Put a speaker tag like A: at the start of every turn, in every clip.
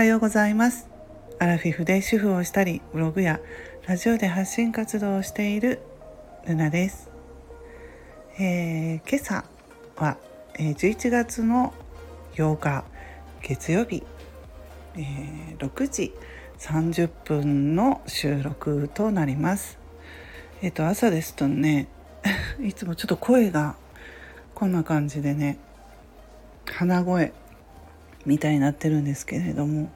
A: はようございます。アラフィフで主婦をしたりブログやラジオで発信活動をしているルナです、えー、今朝は、えー、11月の8日月曜日、えー、6時30分の収録となります。えっ、と朝ですとね いつもちょっと声がこんな感じでね鼻声みたいになってるんですけれども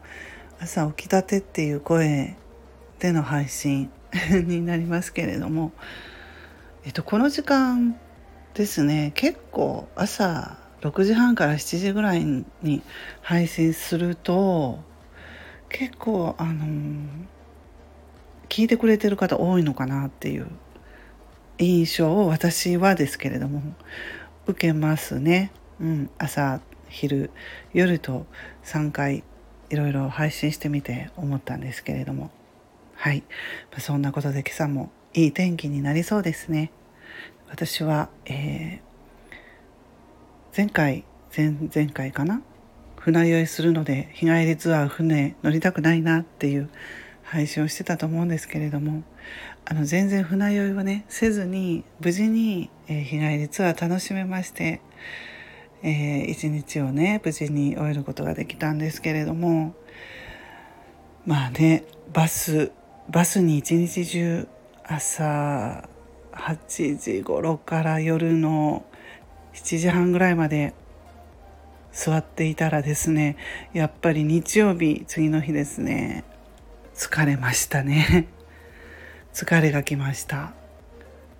A: 朝起きたてっていう声での配信 になりますけれども、えっと、この時間ですね結構朝6時半から7時ぐらいに配信すると結構あの聞いてくれてる方多いのかなっていう印象を私はですけれども受けますね。うん、朝昼夜と3回いろいろ配信してみて思ったんですけれども。はい、そんなことで今朝もいい天気になりそうですね。私は、えー、前回前々回かな？船酔いするので日帰りツアー船乗りたくないなっていう配信をしてたと思うんですけれども。あの全然船酔いはねせずに無事に、えー、日帰りツアー楽しめまして。えー、一日をね無事に終えることができたんですけれどもまあねバスバスに一日中朝8時頃から夜の7時半ぐらいまで座っていたらですねやっぱり日曜日次の日ですね疲れましたね。疲れがきました。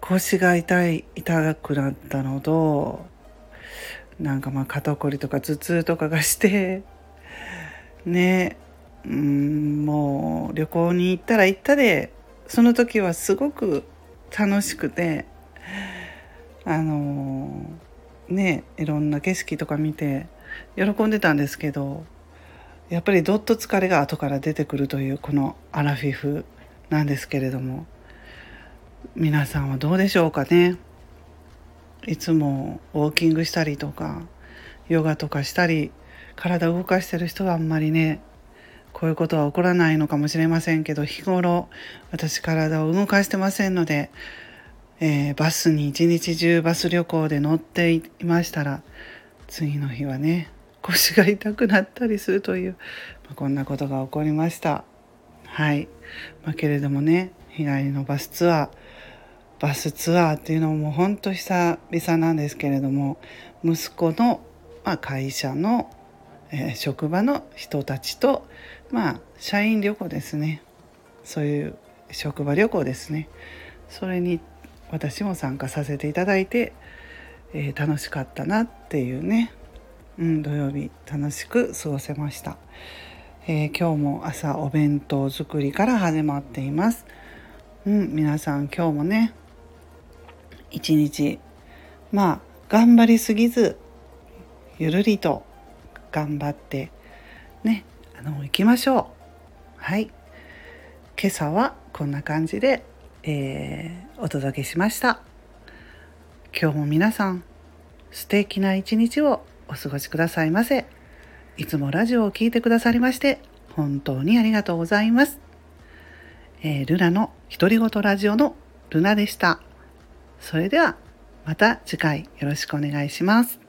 A: 腰が痛い痛くなったのとなんかまあ肩こりとか頭痛とかがしてねうんもう旅行に行ったら行ったでその時はすごく楽しくてあのねいろんな景色とか見て喜んでたんですけどやっぱりどっと疲れが後から出てくるというこのアラフィフなんですけれども皆さんはどうでしょうかね。いつもウォーキングしたりとかヨガとかしたり体を動かしてる人はあんまりねこういうことは起こらないのかもしれませんけど日頃私体を動かしてませんので、えー、バスに一日中バス旅行で乗っていましたら次の日はね腰が痛くなったりするという、まあ、こんなことが起こりました。はい、まあ、けれどもね日帰りのバスツアーバスツアーっていうのも本当久々なんですけれども息子の、まあ、会社の、えー、職場の人たちとまあ社員旅行ですね。そういう職場旅行ですね。それに私も参加させていただいて、えー、楽しかったなっていうね、うん、土曜日楽しく過ごせました、えー、今日も朝お弁当作りから始まっています。うん、皆さん今日もね一日。まあ頑張りすぎずゆるりと頑張ってねあの行きましょう。はい。今朝はこんな感じで、えー、お届けしました。今日も皆さん素敵な一日をお過ごしくださいませ。いつもラジオを聴いてくださりまして本当にありがとうございます、えー、ルナの独り言ラジオのルナでした。それではまた次回よろしくお願いします。